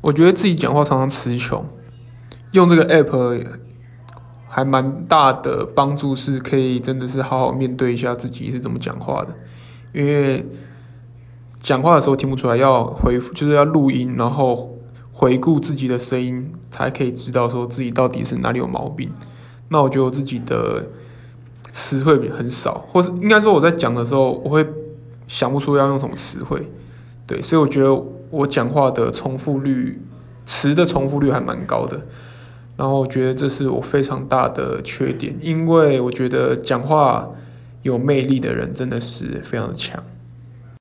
我觉得自己讲话常常词穷，用这个 app 还蛮大的帮助，是可以真的是好好面对一下自己是怎么讲话的，因为讲话的时候听不出来，要回复就是要录音，然后回顾自己的声音，才可以知道说自己到底是哪里有毛病。那我觉得我自己的词汇很少，或是应该说我在讲的时候，我会想不出要用什么词汇。对，所以我觉得我讲话的重复率，词的重复率还蛮高的。然后我觉得这是我非常大的缺点，因为我觉得讲话有魅力的人真的是非常的强。